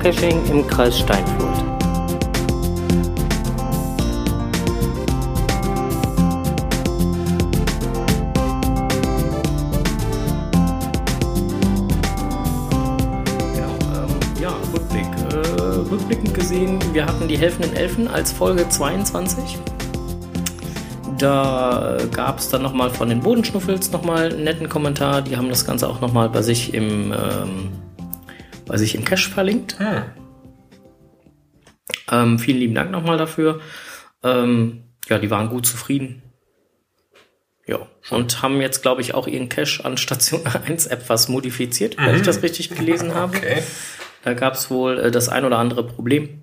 Geocaching im Kreis Steinfurt. Ja, ähm. Äh, rückblickend gesehen, wir hatten die helfenden Elfen als Folge 22. Da gab es dann nochmal von den Bodenschnuffels nochmal einen netten Kommentar. Die haben das Ganze auch nochmal bei sich im, ähm, bei sich im Cache verlinkt. Hm. Ähm, vielen lieben Dank nochmal dafür. Ähm, ja, die waren gut zufrieden. Ja, und haben jetzt, glaube ich, auch ihren Cache an Station 1 etwas modifiziert, wenn ich das richtig gelesen habe. Okay. Da gab es wohl äh, das ein oder andere Problem.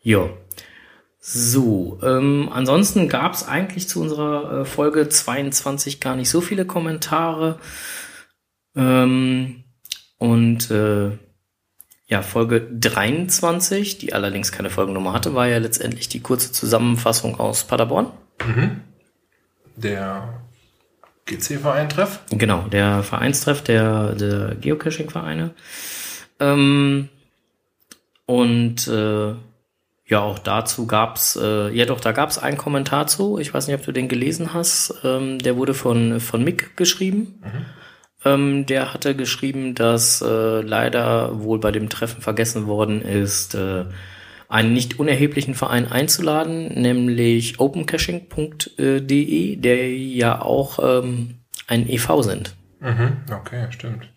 Ja. So, ähm, ansonsten gab es eigentlich zu unserer äh, Folge 22 gar nicht so viele Kommentare. Ähm, und äh, ja, Folge 23, die allerdings keine Folgennummer hatte, war ja letztendlich die kurze Zusammenfassung aus Paderborn. Der GC-Verein-Treff. Genau, der Vereinstreff der, der Geocaching-Vereine. Ähm, und äh, ja, auch dazu gab's, äh, ja doch, da gab's einen Kommentar zu. Ich weiß nicht, ob du den gelesen hast. Ähm, der wurde von, von Mick geschrieben. Ähm, der hatte geschrieben, dass äh, leider wohl bei dem Treffen vergessen worden ist, äh, einen nicht unerheblichen Verein einzuladen, nämlich opencaching.de, der ja auch ähm, ein EV sind. Mhm. Okay, stimmt.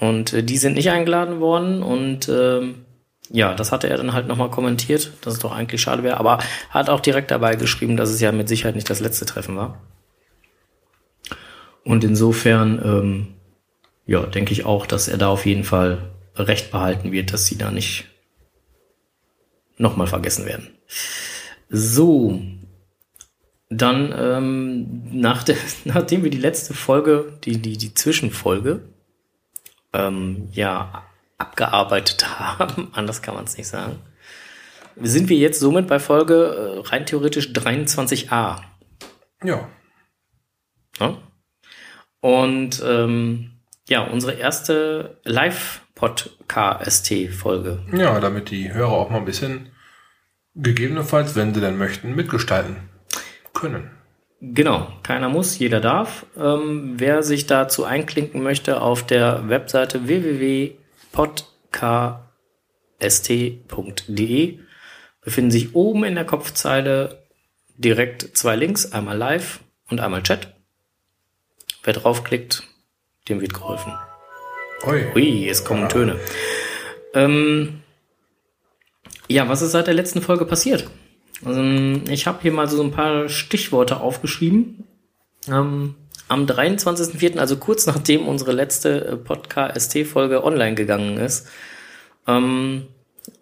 Und äh, die sind nicht eingeladen worden und ähm, ja, das hatte er dann halt nochmal kommentiert, dass es doch eigentlich schade wäre, aber hat auch direkt dabei geschrieben, dass es ja mit Sicherheit nicht das letzte Treffen war. Und insofern, ähm, ja, denke ich auch, dass er da auf jeden Fall recht behalten wird, dass sie da nicht nochmal vergessen werden. So, dann, ähm, nach der, nachdem wir die letzte Folge, die, die, die Zwischenfolge, ähm, ja, abgearbeitet haben, anders kann man es nicht sagen, sind wir jetzt somit bei Folge äh, rein theoretisch 23a. Ja. Ne? Und ähm, ja, unsere erste Live-Podcast-Folge. Ja, damit die Hörer auch mal ein bisschen gegebenenfalls, wenn sie denn möchten, mitgestalten können. Genau, keiner muss, jeder darf. Ähm, wer sich dazu einklinken möchte, auf der Webseite www.podcast.de befinden sich oben in der Kopfzeile direkt zwei Links, einmal live und einmal Chat. Wer draufklickt, dem wird geholfen. Ui. Ui, es kommen Töne. Ähm, ja, was ist seit der letzten Folge passiert? Also, ich habe hier mal so ein paar Stichworte aufgeschrieben. Ähm, am 23.04., also kurz nachdem unsere letzte äh, Podcast-ST-Folge online gegangen ist, ähm,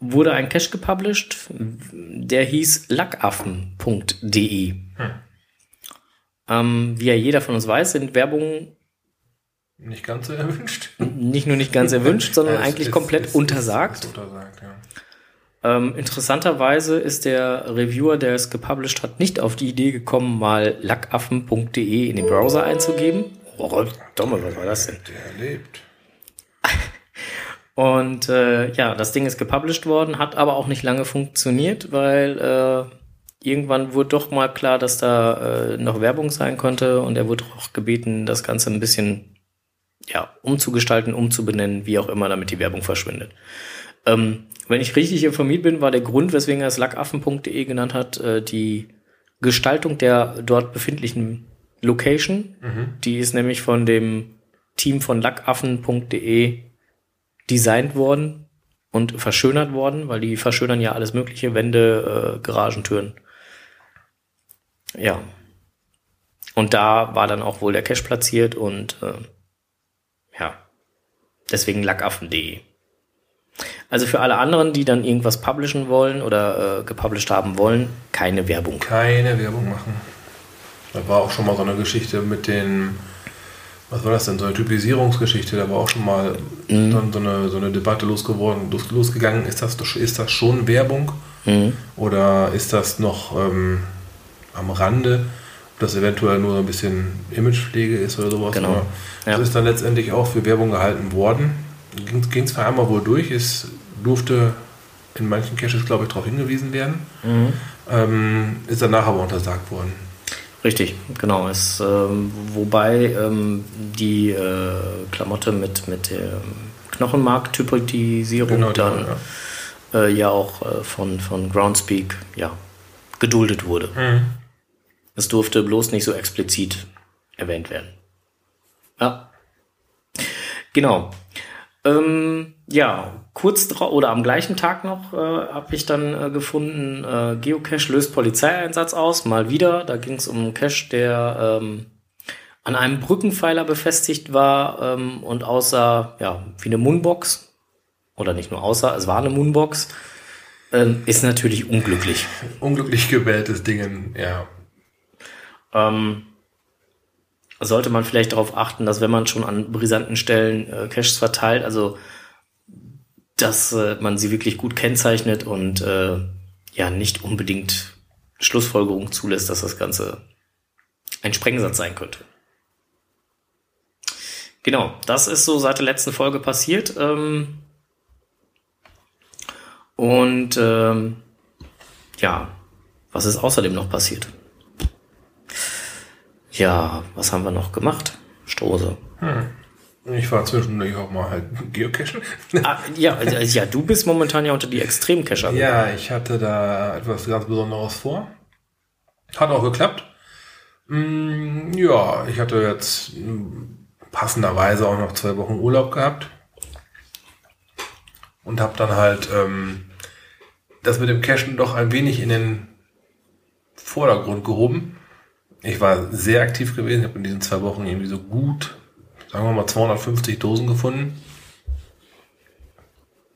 wurde ein Cache gepublished, der hieß lackaffen.de. Ähm, wie ja jeder von uns weiß, sind Werbungen Nicht ganz so erwünscht. nicht nur nicht ganz erwünscht, sondern Ja, eigentlich ist- komplett ist- untersagt. Ist untersagt, ja. Ähm, interessanterweise ist der Reviewer, der es gepublished hat, nicht auf die Idee gekommen, mal lackaffen.de in den Browser einzugeben. Oh, Dumme, was war das denn? Der lebt. Und äh, ja, das Ding ist gepublished worden, hat aber auch nicht lange funktioniert, weil äh, irgendwann wurde doch mal klar, dass da äh, noch Werbung sein konnte und er wurde auch gebeten, das Ganze ein bisschen ja, umzugestalten, umzubenennen, wie auch immer, damit die Werbung verschwindet. Ähm, wenn ich richtig informiert bin, war der Grund, weswegen er es lackaffen.de genannt hat, äh, die Gestaltung der dort befindlichen Location. Die ist nämlich von dem Team von lackaffen.de designt worden und verschönert worden, weil die verschönern ja alles mögliche, Wände, äh, Garagentüren. Ja. Und da war dann auch wohl der Cache platziert und äh, ja, deswegen lackaffen.de. Also für alle anderen, die dann irgendwas publishen wollen oder äh, gepublished haben wollen, keine Werbung. Keine Werbung machen. Da war auch schon mal so eine Geschichte mit den, was war das denn, so eine Typisierungsgeschichte, da war auch schon mal Mhm. so, so, eine, so eine Debatte losgeworden, los, losgegangen, ist das, ist das schon Werbung Mhm. oder ist das noch ähm, am Rande, ob das eventuell nur so ein bisschen Imagepflege ist oder sowas. Genau. Aber Ja. Das ist dann letztendlich auch für Werbung gehalten worden. Ging es zwar einmal wohl durch, ist durfte in manchen Caches, glaube ich, darauf hingewiesen werden. Mhm. Ähm, ist danach aber untersagt worden. Richtig, genau. Es, ähm, wobei ähm, die äh, Klamotte mit, mit der Knochenmark-Typodisierung genau, dann ja, äh, ja auch äh, von, von Groundspeak ja, geduldet wurde. Mhm. Es durfte bloß nicht so explizit erwähnt werden. Ja. Genau. Ähm, ja, kurz drauf oder am gleichen Tag noch äh, habe ich dann äh, gefunden, äh, Geocache löst Polizeieinsatz aus, mal wieder. Da ging es um einen Cache, der ähm, an einem Brückenpfeiler befestigt war ähm, und aussah ja, wie eine Moonbox. Oder nicht nur aussah, es war eine Moonbox. Ähm, ist natürlich unglücklich. Unglücklich gewähltes Ding, ja. Ähm, sollte man vielleicht darauf achten, dass wenn man schon an brisanten Stellen äh, Caches verteilt, also dass äh, man sie wirklich gut kennzeichnet und äh, ja nicht unbedingt Schlussfolgerung zulässt, dass das Ganze ein Sprengsatz sein könnte. Genau, das ist so seit der letzten Folge passiert. Ähm, und ähm, ja, was ist außerdem noch passiert? Ja, was haben wir noch gemacht? Strose. Hm. Ich war zwischendurch auch mal halt Geocachen. ah, ja, ja, du bist momentan ja unter die Extremcacher. Ja, ich hatte da etwas ganz Besonderes vor. Hat auch geklappt. Mm, ja, ich hatte jetzt passenderweise auch noch zwei Wochen Urlaub gehabt. Und habe dann halt ähm, das mit dem Cashen doch ein wenig in den Vordergrund gehoben. Ich war sehr aktiv gewesen. Ich habe in diesen zwei Wochen irgendwie so gut sagen wir mal 250 Dosen gefunden.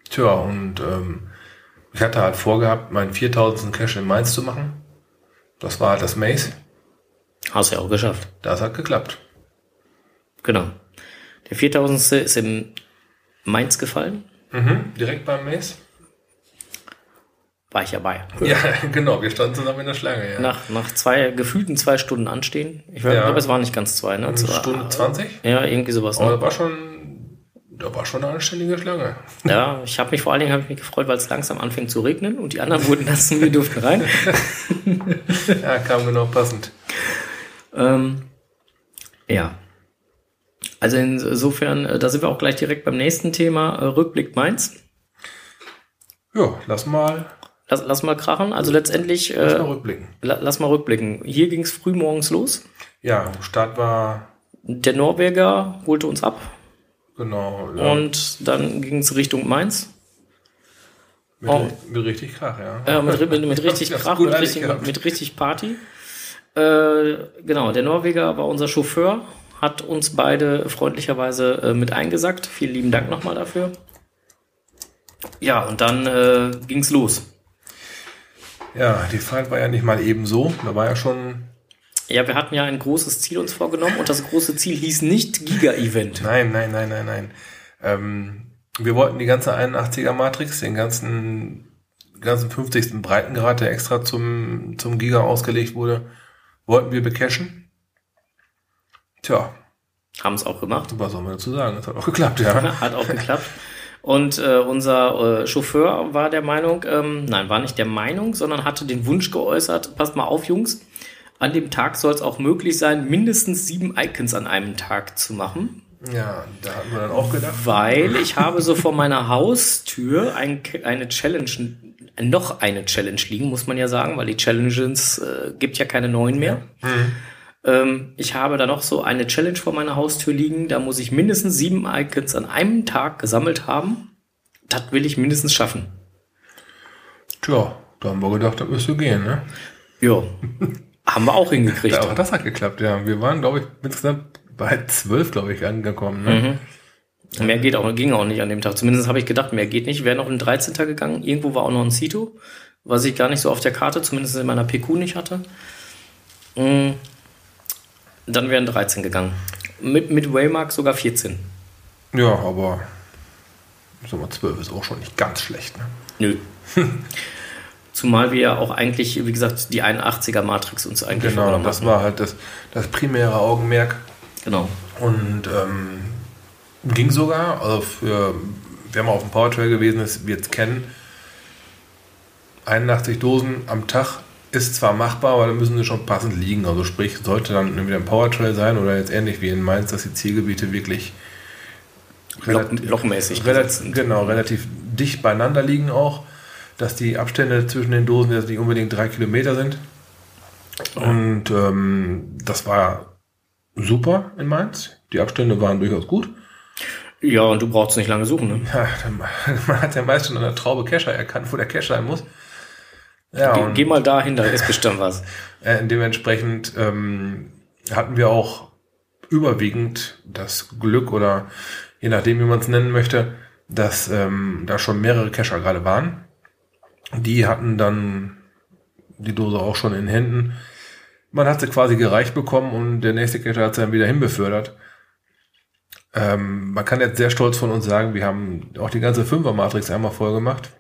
Tja, und ähm, ich hatte halt vorgehabt, meinen 4000. Cache in Mainz zu machen. Das war halt das Maze. Hast du ja auch geschafft. Das hat geklappt. Genau. Der 4000. ist in Mainz gefallen. Mhm, direkt beim Maze war ich ja bei. Ja, genau, wir standen zusammen in der Schlange, ja. Nach, nach zwei, gefühlten zwei Stunden anstehen. Ich ja. glaube, es waren nicht ganz zwei, ne? Eine Stunde zwanzig? Ja, irgendwie sowas. Ne? Aber da war schon, da war schon eine anständige Schlange. Ja, ich habe mich vor allen Dingen hab mich gefreut, weil es langsam anfängt zu regnen und die anderen wurden nass und wir durften rein. ja, kam genau passend. Ähm, ja. Also insofern, äh, da sind wir auch gleich direkt beim nächsten Thema, äh, Rückblick Mainz. Ja, lass mal Lass, lass mal krachen. Also letztendlich. Lass mal äh, rückblicken. lass mal rückblicken. Hier ging es früh morgens los. Ja, Start war. Der Norweger holte uns ab. Genau. Ja. Und dann ging es Richtung Mainz. Mit, oh. mit richtig Krach, ja. Ja, mit, mit, mit richtig Krach, mit richtig, mit richtig Party. Äh, genau, der Norweger war unser Chauffeur, hat uns beide freundlicherweise äh, mit eingesackt. Vielen lieben Dank nochmal dafür. Ja, und dann äh, ging's los. Ja, die Fahrt war ja nicht mal eben so. Da war ja schon. Ja, wir hatten ja ein großes Ziel uns vorgenommen und das große Ziel hieß nicht Giga-Event. Nein, nein, nein, nein, nein. Ähm, wir wollten die ganze 81er Matrix, den ganzen, ganzen 50. Breitengrad, der extra zum, zum Giga ausgelegt wurde, wollten wir becachen. Tja. Haben es auch gemacht. Was soll man dazu sagen? Es hat auch geklappt, ja. hat auch geklappt. Und äh, unser äh, Chauffeur war der Meinung, ähm, nein, war nicht der Meinung, sondern hatte den Wunsch geäußert, passt mal auf, Jungs, an dem Tag soll es auch möglich sein, mindestens sieben Icons an einem Tag zu machen. Ja, da hatten wir dann auch gedacht. Weil ich habe so vor meiner Haustür ein, eine Challenge, noch eine Challenge liegen, muss man ja sagen, weil die Challenges äh, gibt ja keine neuen mehr. Mhm. Ähm, ich habe da noch so eine Challenge vor meiner Haustür liegen. Da muss ich mindestens sieben Icons an einem Tag gesammelt haben. Das will ich mindestens schaffen. Tja, da haben wir gedacht, das müsste gehen, ne? Ja. haben wir auch hingekriegt. Ja, auch das hat geklappt, ja. Wir waren, glaube ich, insgesamt bei zwölf, glaube ich, angekommen. Ne? Mhm. Mehr geht auch, ging auch nicht an dem Tag. Zumindest habe ich gedacht, mehr geht nicht. Wäre noch ein 13. gegangen. Irgendwo war auch noch ein Cito, was ich gar nicht so auf der Karte, zumindest in meiner PQ nicht hatte. Dann wären 13 gegangen. Mit, mit Waymark sogar 14. Ja, aber sag mal, 12 ist auch schon nicht ganz schlecht. Ne? Nö. Zumal wir ja auch eigentlich, wie gesagt, die 81er Matrix uns eigentlich Genau, das war halt das, das primäre Augenmerk. Genau. Und ähm, ging sogar, also für, wer mal auf dem Powertrail gewesen ist, wird es kennen. 81 Dosen am Tag ist zwar machbar, aber da müssen sie schon passend liegen. Also sprich, sollte dann entweder ein Powertrail sein oder jetzt ähnlich wie in Mainz, dass die Zielgebiete wirklich relativ, lochmäßig relativ, genau, relativ dicht beieinander liegen auch, dass die Abstände zwischen den Dosen jetzt nicht unbedingt drei Kilometer sind. Und ähm, das war super in Mainz. Die Abstände waren durchaus gut. Ja, und du brauchst nicht lange suchen, ne? Ja, man hat ja meist schon an der Traube Kescher erkannt, wo der Cache sein muss. Ja, Ge geh mal dahin, da ist bestimmt was. Äh, dementsprechend ähm, hatten wir auch überwiegend das Glück oder je nachdem, wie man es nennen möchte, dass ähm, da schon mehrere Cacher gerade waren. Die hatten dann die Dose auch schon in Händen. Man hat sie quasi gereicht bekommen und der nächste Cacher hat sie dann wieder hinbefördert. Ähm, man kann jetzt sehr stolz von uns sagen, wir haben auch die ganze Fünfer-Matrix einmal voll gemacht.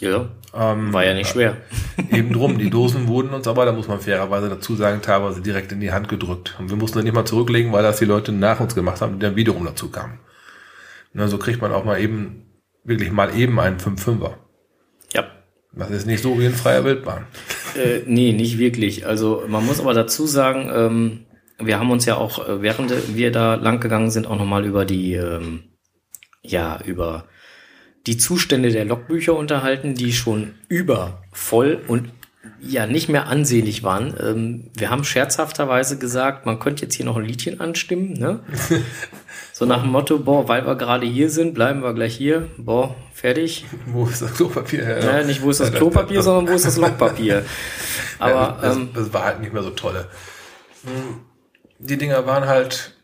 Ja, ähm, war ja nicht schwer. Eben drum, die Dosen wurden uns aber, da muss man fairerweise dazu sagen, teilweise direkt in die Hand gedrückt. Und wir mussten dann nicht mal zurücklegen, weil das die Leute nach uns gemacht haben, die dann wiederum dazu kamen. Na, so kriegt man auch mal eben, wirklich mal eben einen 5-5er. Ja. Das ist nicht so wie in freier Wildbahn. Äh, nee, nicht wirklich. Also man muss aber dazu sagen, ähm, wir haben uns ja auch, äh, während wir da lang gegangen sind, auch nochmal über die, ähm, ja, über die Zustände der Logbücher unterhalten, die schon übervoll und ja nicht mehr ansehnlich waren. Ähm, wir haben scherzhafterweise gesagt, man könnte jetzt hier noch ein Liedchen anstimmen, ne? so nach dem Motto, boah, weil wir gerade hier sind, bleiben wir gleich hier, boah, fertig. Wo ist das Klopapier? Ja, ja nicht wo ist das Klopapier, sondern wo ist das Logpapier. Aber ja, das, ähm, das war halt nicht mehr so tolle. Die Dinger waren halt,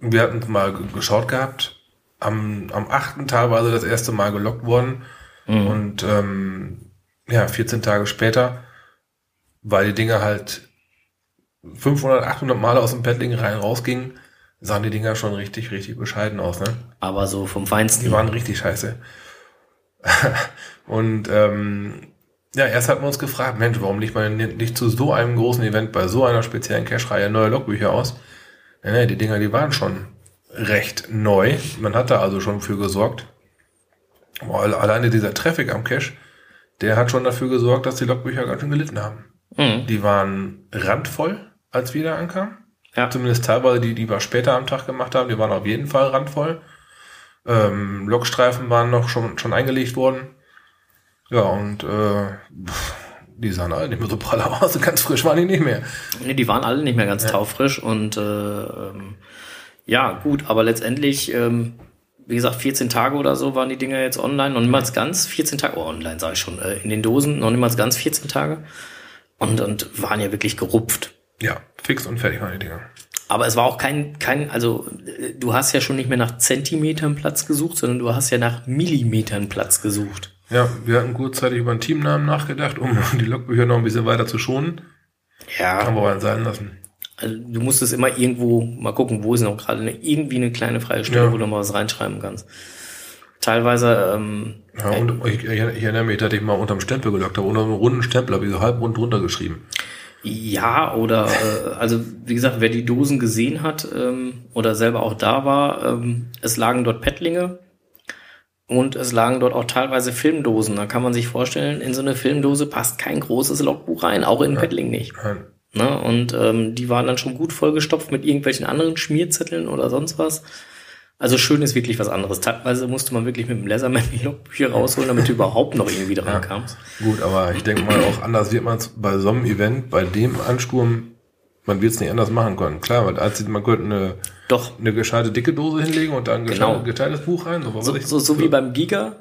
wir hatten mal geschaut gehabt, am, am achten teilweise das erste Mal gelockt worden. Mhm. Und ähm, ja, 14 Tage später, weil die Dinger halt 500, 800 Mal aus dem Paddling rein rausgingen, sahen die Dinger schon richtig, richtig bescheiden aus. Ne? Aber so vom Feinsten. Die waren richtig scheiße. und ähm, ja, erst hatten wir uns gefragt, Mensch, warum legt man nicht zu so einem großen Event bei so einer speziellen Cache-Reihe neue Logbücher aus? Ja, die Dinger, die waren schon recht neu. Man hat da also schon für gesorgt. Alleine dieser Traffic am Cache, der hat schon dafür gesorgt, dass die Logbücher ganz schön gelitten haben. Mhm. Die waren randvoll, als wir da ankamen. Ja. Zumindest teilweise die, die wir später am Tag gemacht haben, die waren auf jeden Fall randvoll. Ähm, Logstreifen waren noch schon, schon eingelegt worden. Ja, und äh, die sahen alle nicht mehr so prall aus. Ganz frisch waren die nicht mehr. Nee, die waren alle nicht mehr ganz ja. taufrisch und äh, ähm, ja, gut, aber letztendlich, ähm, wie gesagt, 14 Tage oder so waren die Dinger jetzt online, noch niemals ganz, 14 Tage, oh, online sage ich schon, äh, in den Dosen, noch niemals ganz 14 Tage. Und, und waren ja wirklich gerupft. Ja, fix und fertig waren die Dinger. Aber es war auch kein, kein, also du hast ja schon nicht mehr nach Zentimetern Platz gesucht, sondern du hast ja nach Millimetern Platz gesucht. Ja, wir hatten kurzzeitig über einen Teamnamen nachgedacht, um die Logbücher noch ein bisschen weiter zu schonen. Ja. Haben wir aber sein lassen. Also du musst es immer irgendwo mal gucken, wo ist noch gerade eine, irgendwie eine kleine freie Stelle, ja. wo du mal was reinschreiben kannst. Teilweise. Ähm, ja, und ich, ich, ich erinnere mich, dass ich mal unterm Stempel gelockt habe, unter einem runden Stempel habe ich so halb rund drunter geschrieben. Ja, oder äh, also wie gesagt, wer die Dosen gesehen hat ähm, oder selber auch da war, ähm, es lagen dort Pettlinge und es lagen dort auch teilweise Filmdosen. Da kann man sich vorstellen, in so eine Filmdose passt kein großes Logbuch rein, auch in ja. Pettling nicht. Nein. Ne? Und ähm, die waren dann schon gut vollgestopft mit irgendwelchen anderen Schmierzetteln oder sonst was. Also schön ist wirklich was anderes. Teilweise musste man wirklich mit dem Leatherman die Logbücher rausholen, damit du überhaupt noch irgendwie dran ja, kamst. Gut, aber ich denke mal auch anders wird man es bei so einem Event, bei dem Ansturm, man wird es nicht anders machen können. Klar, weil als man könnte eine, Doch. eine gescheite dicke Dose hinlegen und dann ein genau. geteiltes Buch rein. So, so, so, so wie beim Giga,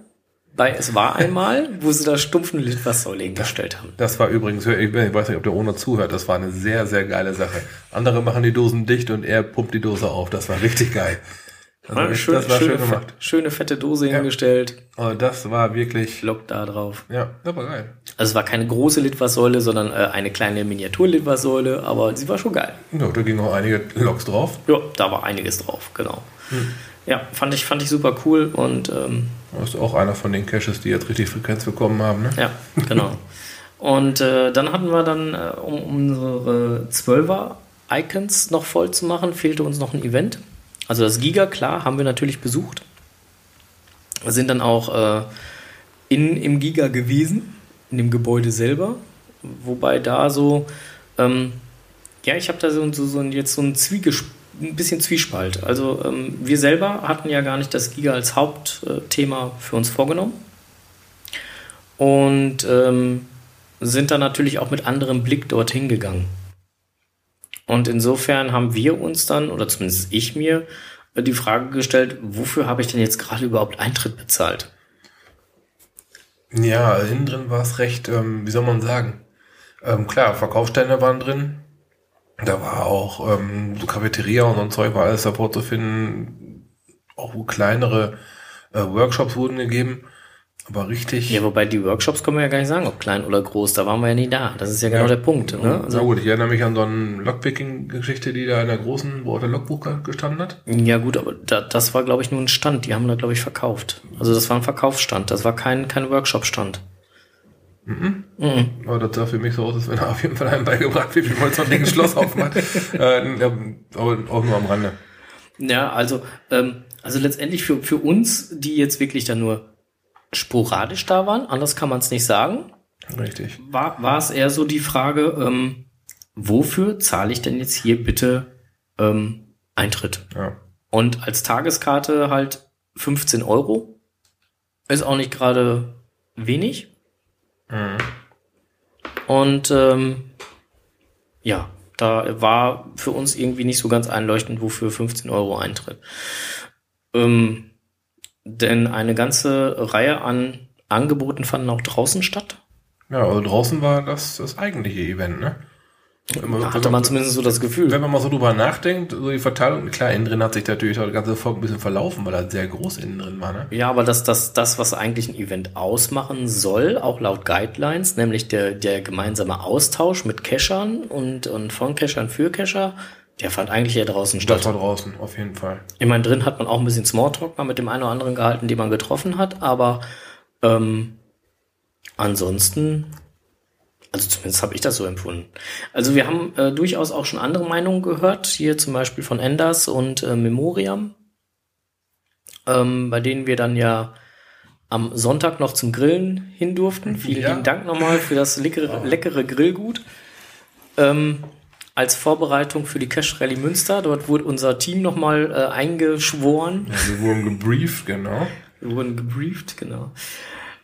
bei Es war einmal, wo sie da stumpfen Litfaßsäule hingestellt haben. Das war übrigens, ich weiß nicht, ob der Owner zuhört, das war eine sehr, sehr geile Sache. Andere machen die Dosen dicht und er pumpt die Dose auf. Das war richtig geil. Das, war, schön, das war schöne, schön gemacht. Schöne fette Dose ja. hingestellt. Aber das war wirklich. Lock da drauf. Ja, das war geil. Also es war keine große Litfaßsäule, sondern äh, eine kleine Miniatur-Litfaßsäule, aber sie war schon geil. Ja, da gingen auch einige Loks drauf. Ja, da war einiges drauf, genau. Hm. Ja, fand ich, fand ich super cool und ähm, das ist auch einer von den Caches, die jetzt richtig Frequenz bekommen haben, ne? Ja, genau. und äh, dann hatten wir dann, äh, um unsere 12er Icons noch voll zu machen, fehlte uns noch ein Event. Also das Giga, klar, haben wir natürlich besucht. sind dann auch äh, in, im Giga gewesen, in dem Gebäude selber. Wobei da so, ähm, ja, ich habe da so, so, so jetzt so ein Zwiegesp ein bisschen Zwiespalt. Also ähm, wir selber hatten ja gar nicht das Giga als Hauptthema für uns vorgenommen. Und ähm, sind dann natürlich auch mit anderem Blick dorthin gegangen. Und insofern haben wir uns dann, oder zumindest ich mir, die Frage gestellt, wofür habe ich denn jetzt gerade überhaupt Eintritt bezahlt? Ja, innen drin war es recht, ähm, wie soll man sagen? Ähm, klar, Verkaufsstände waren drin. Da war auch ähm, so Cafeteria und so ein Zeug war alles Support zu finden. Auch kleinere äh, Workshops wurden gegeben. Aber richtig. Ja, wobei die Workshops können wir ja gar nicht sagen, ob klein oder groß. Da waren wir ja nie da. Das ist ja genau ja. der Punkt. Ne? Also, Na gut, ich erinnere mich an so eine Lockpicking-Geschichte, die da in der großen, wo auch der Logbuch gestanden hat. Ja gut, aber da, das war, glaube ich, nur ein Stand. Die haben da, glaube ich, verkauft. Also das war ein Verkaufsstand. Das war kein, kein Workshop-Stand. Mhm. Mhm. Aber das sah für mich so aus, als wenn er auf jeden Fall einem beigebracht, wie viel Holz man ein Schloss aufmacht. äh, aber auch nur am Rande. Ja, also, ähm, also letztendlich für, für uns, die jetzt wirklich dann nur sporadisch da waren, anders kann man es nicht sagen. Richtig. War, war es eher so die Frage, ähm, wofür zahle ich denn jetzt hier bitte ähm, Eintritt? Ja. Und als Tageskarte halt 15 Euro. Ist auch nicht gerade wenig. Mhm. Und ähm, ja, da war für uns irgendwie nicht so ganz einleuchtend, wofür 15 Euro Eintritt. Ähm, denn eine ganze Reihe an Angeboten fanden auch draußen statt. Ja, also draußen war das das eigentliche Event, ne? Immer, hatte man zumindest so das Gefühl. Wenn man mal so drüber nachdenkt, so die Verteilung, klar, innen drin hat sich natürlich auch das ganze Volk ein bisschen verlaufen, weil er sehr groß innen drin war. Ne? Ja, aber das, das, das, was eigentlich ein Event ausmachen soll, auch laut Guidelines, nämlich der, der gemeinsame Austausch mit Cachern und, und von Cachern für Cacher, der fand eigentlich ja draußen statt. Das war draußen, auf jeden Fall. Ich meine, drin hat man auch ein bisschen Smalltalk mal mit dem einen oder anderen gehalten, den man getroffen hat, aber ähm, ansonsten also zumindest habe ich das so empfunden. Also wir haben äh, durchaus auch schon andere Meinungen gehört, hier zum Beispiel von Enders und äh, Memoriam, ähm, bei denen wir dann ja am Sonntag noch zum Grillen hin durften. Vielen ja. lieben Dank nochmal für das leckere, leckere Grillgut. Ähm, als Vorbereitung für die Cash Rally Münster. Dort wurde unser Team nochmal äh, eingeschworen. Ja, wir wurden gebrieft, genau. Wir wurden gebrieft, genau.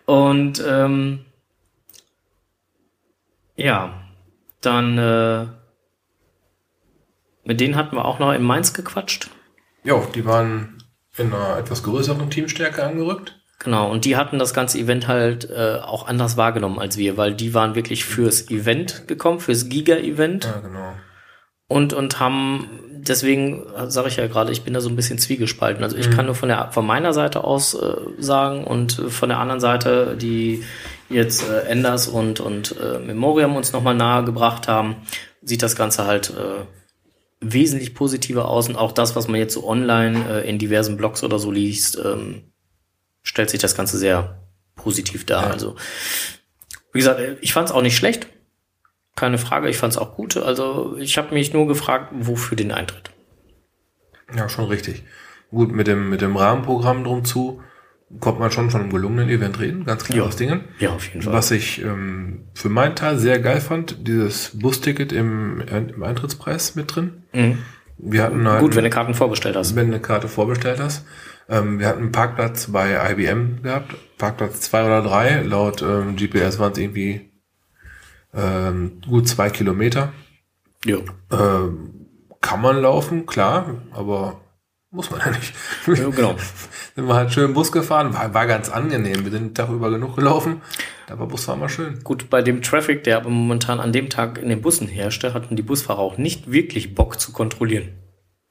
Und ähm, ja, dann äh, mit denen hatten wir auch noch in Mainz gequatscht. Ja, die waren in einer etwas größeren Teamstärke angerückt. Genau, und die hatten das ganze Event halt äh, auch anders wahrgenommen als wir, weil die waren wirklich fürs Event gekommen, fürs Giga-Event. Ja, genau. Und, und haben, deswegen sage ich ja gerade, ich bin da so ein bisschen zwiegespalten. Also ich mhm. kann nur von der von meiner Seite aus äh, sagen und von der anderen Seite, die jetzt äh, Enders und, und äh, Memoriam uns nochmal nahe gebracht haben, sieht das Ganze halt äh, wesentlich positiver aus und auch das, was man jetzt so online äh, in diversen Blogs oder so liest, ähm, stellt sich das Ganze sehr positiv dar. Ja. Also, wie gesagt, ich fand es auch nicht schlecht. Keine Frage, ich fand es auch gut. Also, ich habe mich nur gefragt, wofür den Eintritt. Ja, schon richtig. Gut, mit dem, mit dem Rahmenprogramm drum zu kommt man schon von einem gelungenen Event reden, ganz klar ja. aus Dingen. Ja, auf jeden Fall. Was ich ähm, für meinen Teil sehr geil fand, dieses Busticket im, im Eintrittspreis mit drin. Mhm. Wir hatten halt, Gut, wenn du Karten vorbestellt hast. Wenn du eine Karte vorbestellt hast. Ähm, wir hatten einen Parkplatz bei IBM gehabt, Parkplatz zwei oder drei. Laut ähm, GPS waren es irgendwie ähm, gut zwei Kilometer. Ja. Ähm, kann man laufen, klar, aber muss man ja nicht. Ja, genau. sind wir halt schön Bus gefahren, war, war ganz angenehm. Wir sind den Tag über genug gelaufen, aber Bus war mal schön. Gut, bei dem Traffic, der aber momentan an dem Tag in den Bussen herrschte, hatten die Busfahrer auch nicht wirklich Bock zu kontrollieren.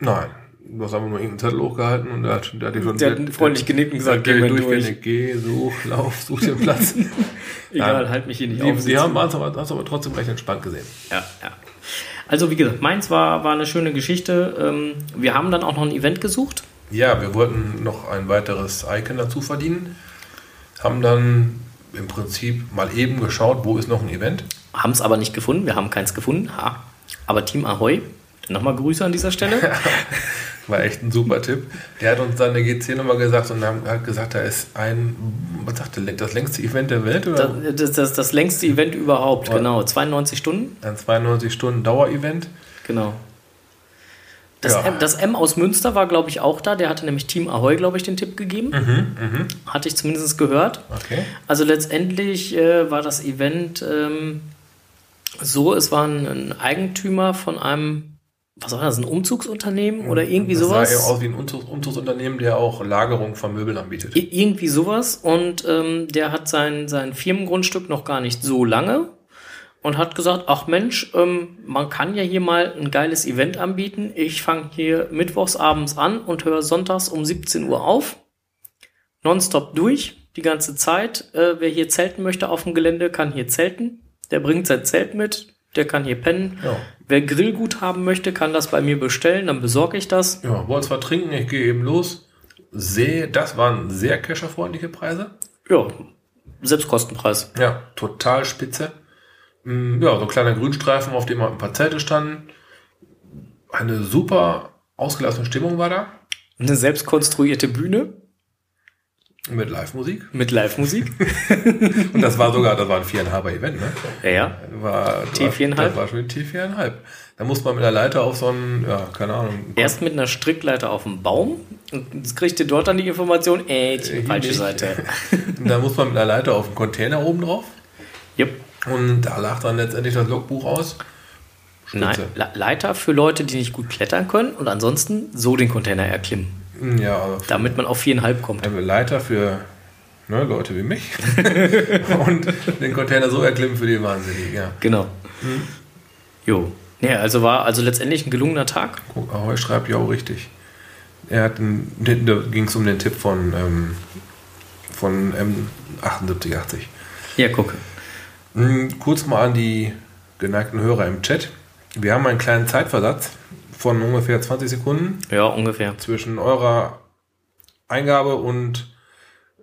Nein, du hast einfach nur irgendeinen Zettel hochgehalten und der hat, der hat dir schon der hat freundlich genickt und gesagt, geh durch, durch. Geh, such, lauf, such dir Platz. Egal, halt mich hier nicht die, auf. Die haben es aber, aber trotzdem recht entspannt gesehen. Ja, ja. Also wie gesagt, meins war, war eine schöne Geschichte. Ähm, wir haben dann auch noch ein Event gesucht. Ja, wir wollten noch ein weiteres Icon dazu verdienen. Haben dann im Prinzip mal eben geschaut, wo ist noch ein Event. Haben es aber nicht gefunden. Wir haben keins gefunden. Ha. Aber Team Ahoy, nochmal Grüße an dieser Stelle. War echt ein super Tipp. Der hat uns dann eine GC-Nummer gesagt und hat gesagt, da ist ein, was sagt der, das längste Event der Welt? Oder? Das, das, das, das längste Event überhaupt, oder? genau. 92 Stunden. Ein 92 Stunden Dauerevent. Genau. Das, ja. M, das M aus Münster war, glaube ich, auch da. Der hatte nämlich Team Ahoy, glaube ich, den Tipp gegeben. Mhm, mh. Hatte ich zumindest gehört. Okay. Also letztendlich äh, war das Event ähm, so, es war ein, ein Eigentümer von einem was war das, ein Umzugsunternehmen oder irgendwie das sowas? Das sah aus wie ein Umzugsunternehmen, der auch Lagerung von Möbeln anbietet. Ir irgendwie sowas und ähm, der hat sein, sein Firmengrundstück noch gar nicht so lange und hat gesagt, ach Mensch, ähm, man kann ja hier mal ein geiles Event anbieten. Ich fange hier mittwochs abends an und höre sonntags um 17 Uhr auf. Nonstop durch, die ganze Zeit. Äh, wer hier zelten möchte auf dem Gelände, kann hier zelten. Der bringt sein Zelt mit, der kann hier pennen. Ja. Wer Grillgut haben möchte, kann das bei mir bestellen, dann besorge ich das. Ja, wollt zwar trinken, ich gehe eben los. Sehe, das waren sehr kescherfreundliche Preise. Ja, Selbstkostenpreis. Ja, total spitze. Mm, ja, so ein kleiner Grünstreifen, auf dem ein paar Zelte standen. Eine super ausgelassene Stimmung war da. Eine selbstkonstruierte Bühne. Mit Live-Musik? Mit Live-Musik. und das war sogar, das war ein viereinhalber Event, ne? Ja, ja. War, T4,5? Das war schon T4,5. Da muss man mit der Leiter auf so einen, ja, keine Ahnung. Erst mit einer Strickleiter auf dem Baum und kriegt ihr dort dann die Information, äh, die äh, falsche nicht. Seite. und dann muss man mit einer Leiter auf den Container oben drauf. Yep. Und da lag dann letztendlich das Logbuch aus. Spitze. Nein, Leiter für Leute, die nicht gut klettern können und ansonsten so den Container erklimmen. Ja, aber damit man auf viereinhalb kommt. Also Leiter für ne, Leute wie mich und den Container so erklimmen für die Wahnsinnigen, ja. Genau. Hm. Jo. Ja, also war also letztendlich ein gelungener Tag. Guck, Ahoy schreibt ja auch richtig. Er hat einen, da ging es um den Tipp von, ähm, von M7880. Ja, guck. Hm, kurz mal an die geneigten Hörer im Chat. Wir haben einen kleinen Zeitversatz von ungefähr 20 Sekunden. Ja, ungefähr. Zwischen eurer Eingabe und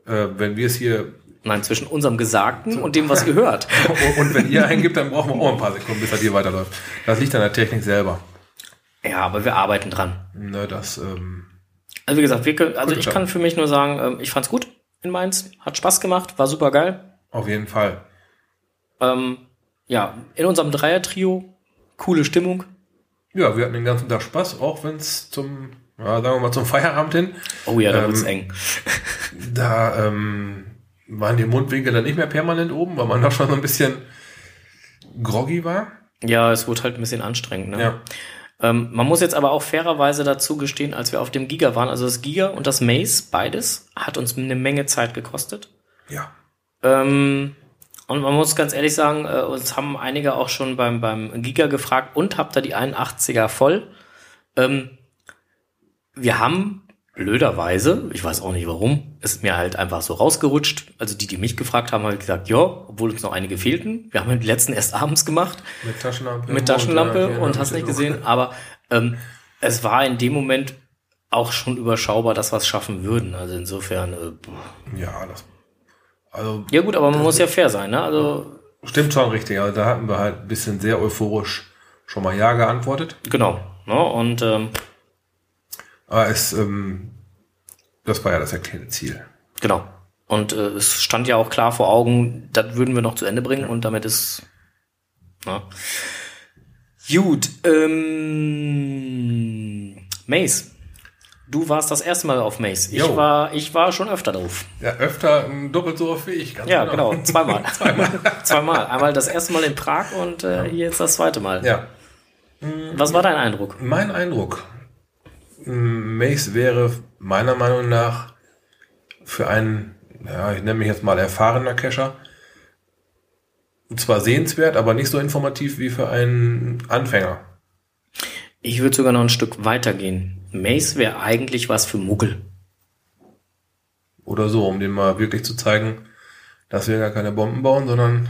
äh, wenn wir es hier. Nein, zwischen unserem Gesagten und dem, was ihr hört. und wenn ihr eingibt, dann brauchen wir auch ein paar Sekunden, bis er hier weiterläuft. Das liegt an der Technik selber. Ja, aber wir arbeiten dran. Ne, das. Ähm, also wie gesagt, wir also ich kann für mich nur sagen, ähm, ich fand's gut in Mainz, hat Spaß gemacht, war super geil. Auf jeden Fall. Ähm, ja, in unserem Dreier-Trio, coole Stimmung, ja, wir hatten den ganzen Tag Spaß, auch wenn es zum, ja, sagen wir mal, zum Feierabend hin. Oh ja, da ähm, wird's eng. Da ähm, waren die Mundwinkel dann nicht mehr permanent oben, weil man da schon so ein bisschen groggy war. Ja, es wurde halt ein bisschen anstrengend. Ne? Ja. Ähm, man muss jetzt aber auch fairerweise dazu gestehen, als wir auf dem Giga waren, also das Giga und das Maze, beides, hat uns eine Menge Zeit gekostet. Ja. Ähm, und man muss ganz ehrlich sagen, äh, uns haben einige auch schon beim, beim Giga gefragt und habt ihr die 81er voll? Ähm, wir haben blöderweise, ich weiß auch nicht warum, ist mir halt einfach so rausgerutscht. Also die, die mich gefragt haben, haben gesagt, ja, obwohl uns noch einige fehlten. Wir haben die letzten erst abends gemacht. Mit Taschenlampe. Mit Taschenlampe und, ja, und hast nicht gesehen. Aber ähm, es war in dem Moment auch schon überschaubar, dass wir es schaffen würden. Also insofern. Äh, ja, das also, ja gut, aber man muss ja fair sein, ne? Also stimmt schon richtig. Also da hatten wir halt ein bisschen sehr euphorisch schon mal ja geantwortet. Genau. Ne? Und ähm, aber es, ähm, das war ja das erklärte Ziel. Genau. Und äh, es stand ja auch klar vor Augen, das würden wir noch zu Ende bringen und damit ist. Na. Gut. Ähm, Mace. Du warst das erste Mal auf Mace. Ich war, ich war schon öfter drauf. Ja, öfter doppelt so oft wie ich. Ganz ja, genau. genau. Zweimal. Zweimal. Zweimal. Einmal das erste Mal in Prag und äh, hier jetzt das zweite Mal. Ja. Was war dein Eindruck? Mein Eindruck. Mace wäre meiner Meinung nach für einen, ja, ich nenne mich jetzt mal erfahrener Cacher, zwar sehenswert, aber nicht so informativ wie für einen Anfänger. Ich würde sogar noch ein Stück weiter gehen. Mace wäre eigentlich was für Muggel. Oder so, um dem mal wirklich zu zeigen, dass wir gar keine Bomben bauen, sondern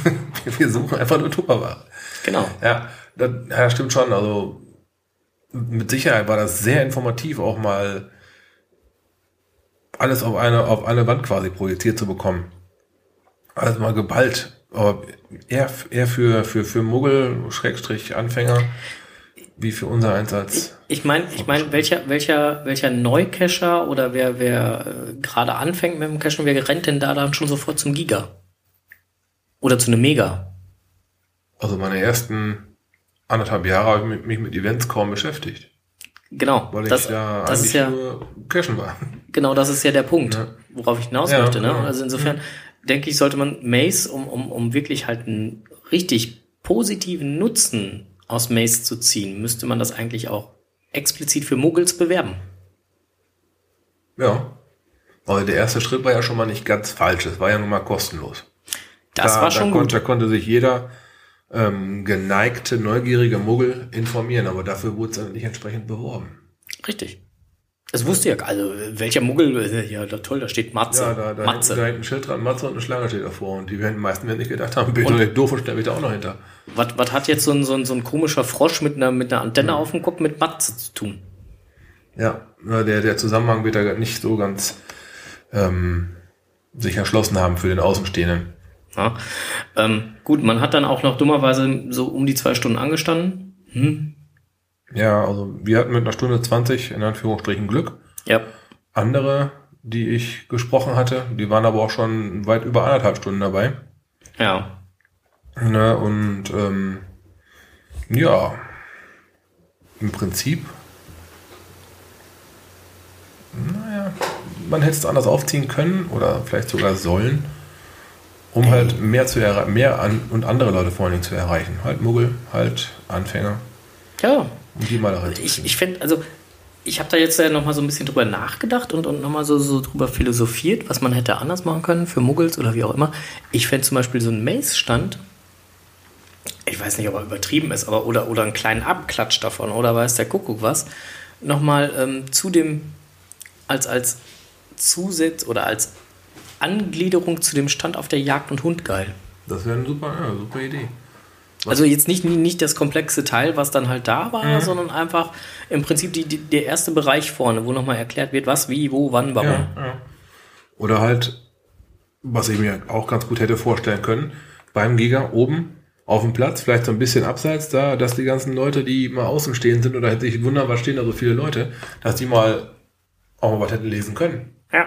wir suchen einfach nur Tupperware. Genau. Ja, das, ja, stimmt schon. Also mit Sicherheit war das sehr informativ, auch mal alles auf eine, auf eine Wand quasi projiziert zu bekommen. Alles mal geballt. Aber eher, eher für, für, für Muggel, Schrägstrich, Anfänger wie für unser Einsatz. Ich meine, ich meine, welcher, welcher, welcher Neucacher oder wer, wer äh, gerade anfängt mit dem Cachen, wer rennt denn da dann schon sofort zum Giga? Oder zu einem Mega? Also meine ersten anderthalb Jahre habe ich mich mit Events kaum beschäftigt. Genau. Weil ich das, ja das eigentlich ist ja, nur Cashen war. genau das ist ja der Punkt, Ja. worauf ich hinaus Ja, möchte. Ne? genau. Also insofern denke ich, sollte man Maze, um, um, um wirklich halt einen richtig positiven Nutzen aus Maze zu ziehen, müsste man das eigentlich auch explizit für Muggels bewerben. Ja. Also der erste Schritt war ja schon mal nicht ganz falsch. Es war ja nun mal kostenlos. Das da, war schon da gut. Konnte, da konnte sich jeder ähm, geneigte, neugierige Muggel informieren, aber dafür wurde es dann nicht entsprechend beworben. Richtig. Das wusste ja, also welcher Muggel, äh, ja da, toll, da steht Matze. Ja, da, da, Matze. da hängt ein Schild dran, Matze und eine Schlange steht davor. Und die werden die meisten werden nicht gedacht haben, bin ich doof und stell mich da auch noch hinter. Was, was hat jetzt so ein, so, ein, so ein komischer Frosch mit einer, mit einer Hm. Antenne auf dem Kopf mit Matze zu tun? Ja, der, der Zusammenhang wird da nicht so ganz ähm, sich erschlossen haben für den Außenstehenden. Ja. Ähm, gut, man hat dann auch noch dummerweise so um die zwei Stunden angestanden. Hm. Ja, also wir hatten mit einer Stunde 20 in Anführungsstrichen Glück. Ja, Andere, die ich gesprochen hatte, die waren aber auch schon weit über anderthalb Stunden dabei. ja. Ne, und ähm, ja, im Prinzip, naja, man hätte es anders aufziehen können oder vielleicht sogar sollen, um halt mehr zu mehr an und andere Leute vor allen Dingen zu erreichen. Halt Muggel, halt Anfänger, Ja, um die mal da ich, ich finde, also ich habe da jetzt ja nochmal so ein bisschen drüber nachgedacht und, und nochmal so, so drüber philosophiert, was man hätte anders machen können für Muggels oder wie auch immer. Ich fände zum Beispiel so ein Maze-Stand, ich weiß nicht, ob er übertrieben ist, aber oder, oder einen kleinen Abklatsch davon oder weiß der Kuckuck was, nochmal ähm, zu dem, als, als Zusatz oder als Angliederung zu dem Stand auf der Jagd und Hund geil. Das wäre eine super, ja, super Idee. Also jetzt nicht, nicht das komplexe Teil, was dann halt da war, Mhm. sondern einfach im Prinzip die, die, der erste Bereich vorne, wo nochmal erklärt wird, was, wie, wo, wann, warum. Ja, ja. Oder halt, was ich mir auch ganz gut hätte vorstellen können, beim Giga oben auf dem Platz, vielleicht so ein bisschen abseits da, dass die ganzen Leute, die mal außen stehen sind oder sich wundern, was stehen da so viele Leute, dass die mal auch mal was hätten lesen können. Ja.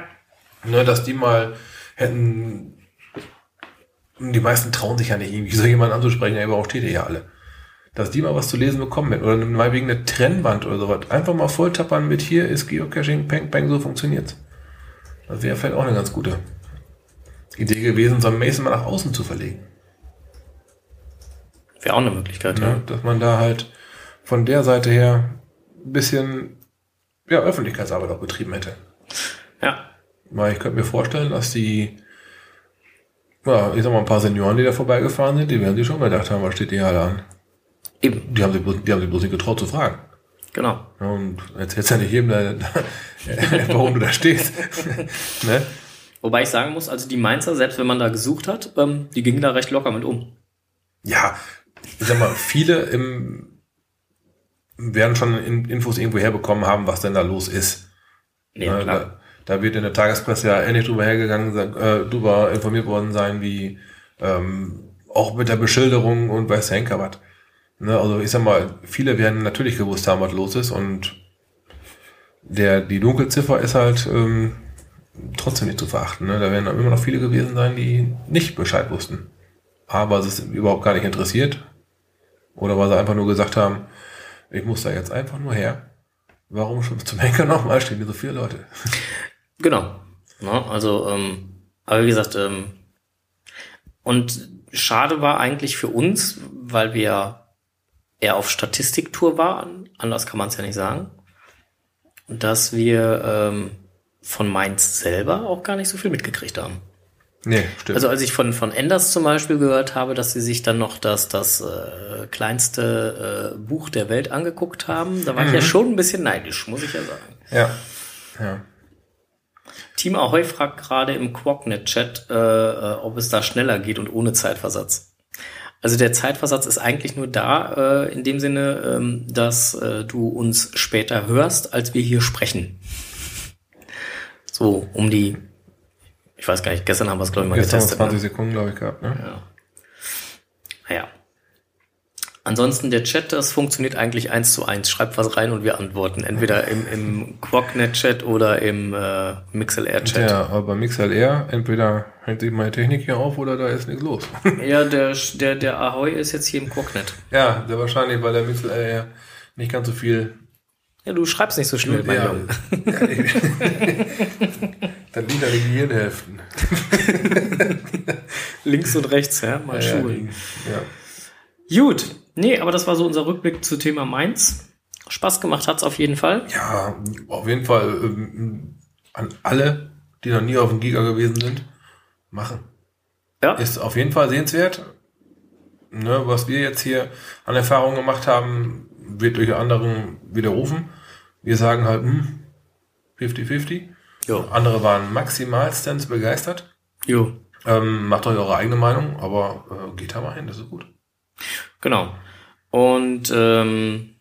Ne, dass die mal hätten, die meisten trauen sich ja nicht irgendwie so jemanden anzusprechen, ja, überhaupt steht ihr ja alle. Dass die mal was zu lesen bekommen hätten. Oder mal wegen eine Trennwand oder sowas. Einfach mal volltappern mit hier ist Geocaching, peng, peng, so funktioniert's. Das wäre vielleicht auch eine ganz gute Idee gewesen, so ein Mason mal nach außen zu verlegen. Wäre auch eine Möglichkeit, ja. Ne? Dass man da halt von der Seite her ein bisschen ja, Öffentlichkeitsarbeit auch betrieben hätte. Ja. Weil ich könnte mir vorstellen, dass die, ja, ich sag mal, ein paar Senioren, die da vorbeigefahren sind, die werden sich schon gedacht haben, was steht die alle an? Eben, Die haben sich bloß, die haben sich bloß nicht getraut zu fragen. genau. Ja, Und erzählst ja nicht jedem, da, da, warum du da stehst. ne? Wobei ich sagen muss, also die Mainzer, selbst wenn man da gesucht hat, ähm, die gingen da recht locker mit um. Ja, ich sag mal, viele im, werden schon in- Infos irgendwo herbekommen haben, was denn da los ist. Nee, Ne, klar. Da, wird in der Tagespresse ja ähnlich drüber hergegangen, äh, drüber informiert worden sein, wie ähm, auch mit der Beschilderung und weiß der Henker was. Ne, also ich sag mal, viele werden natürlich gewusst haben, was los ist und der, die Dunkelziffer ist halt ähm, trotzdem nicht zu verachten. Ne? Da werden immer noch viele gewesen sein, die nicht Bescheid wussten. Aber es ist überhaupt gar nicht interessiert. Oder weil sie einfach nur gesagt haben, ich muss da jetzt einfach nur her. Warum schon zum Henker nochmal stehen hier so viele Leute? Genau. Ja, also, ähm, aber wie gesagt, ähm, und schade war eigentlich für uns, weil wir eher auf Statistiktour waren, anders kann man es ja nicht sagen, dass wir ähm, von Mainz selber auch gar nicht so viel mitgekriegt haben. Nee, stimmt. Also als ich von, von Enders zum Beispiel gehört habe, dass sie sich dann noch das, das äh, kleinste äh, Buch der Welt angeguckt haben, da war ich ja schon ein bisschen neidisch, muss ich ja sagen. ja. Ja. Team Ahoy fragt gerade im Quacknet-Chat, äh, äh, ob es da schneller geht und ohne Zeitversatz. Also der Zeitversatz ist eigentlich nur da, äh, in dem Sinne, ähm, dass äh, du uns später hörst, als wir hier sprechen. So, um die, ich weiß gar nicht, gestern haben wir es, glaube ich, mal wir getestet. 20 Ne? Sekunden, glaube ich, gehabt. Ne? Ja. Naja. Ansonsten der Chat, das funktioniert eigentlich eins zu eins. Schreibt was rein und wir antworten. Entweder im, im Quacknet-Chat oder im äh, MixLR-Chat. Ja, aber MixLR, entweder hängt sich meine Technik hier auf oder da ist nichts los. Ja, der, der, der Ahoy ist jetzt hier im Quacknet. ja, sehr wahrscheinlich, weil der MixLR nicht ganz so viel. Ja, du schreibst nicht so schnell, mein Ja, Junge. Dann liegt da die Gehirnhälften. Links und rechts, ja, mal Ja, schulen. ja. Gut, nee, aber das war so unser Rückblick zu Thema Mainz. Spaß gemacht hat's auf jeden Fall. Ja, auf jeden Fall ähm, an alle, die noch nie auf dem Giga gewesen sind, machen. Ja, Ist auf jeden Fall sehenswert. Ne, was wir jetzt hier an Erfahrungen gemacht haben, wird durch anderen widerrufen. Wir sagen halt, hm, 50-50. jo, Andere waren maximalstens begeistert. jo, Ähm, macht euch eure eigene Meinung, aber äh, geht da mal hin, das ist gut. Genau. Und ähm,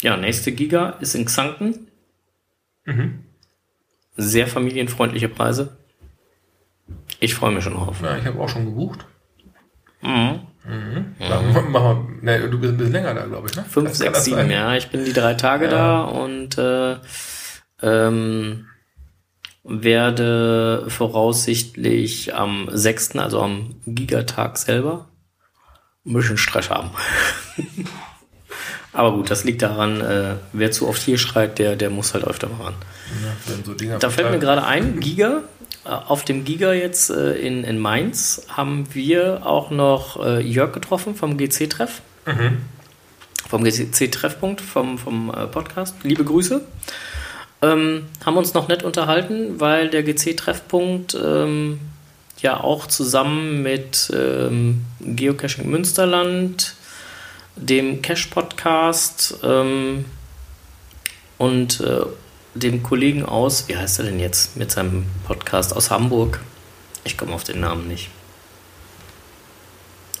ja, nächste Giga ist in Xanten. Mhm. Sehr familienfreundliche Preise. Ich freue mich schon drauf. Ja, ich habe auch schon gebucht. Mhm. Mhm. Machen wir, ne, du bist ein bisschen länger da, glaube ich, ne? Fünf, Kann sechs, das sieben, ja. Ich bin die drei Tage Ja. da und äh, ähm, werde voraussichtlich am 6., also am Gigatag selber, ein bisschen Stress haben. Aber gut, das liegt daran, äh, wer zu oft hier schreit, der, der muss halt öfter mal ran. Ja, so Da fällt mir gerade ein, Giga. Äh, Auf dem Giga jetzt äh, in, in Mainz haben wir auch noch äh, Jörg getroffen vom GC-Treff. Vom GC-Treffpunkt, vom, vom äh, Podcast. Liebe Grüße. Ähm, haben uns noch nett unterhalten, weil der GC-Treffpunkt ähm, ja auch zusammen mit ähm, Geocaching Münsterland, dem Cache-Podcast ähm, und äh, dem Kollegen aus, wie heißt er denn jetzt mit seinem Podcast aus Hamburg? Ich komme auf den Namen nicht.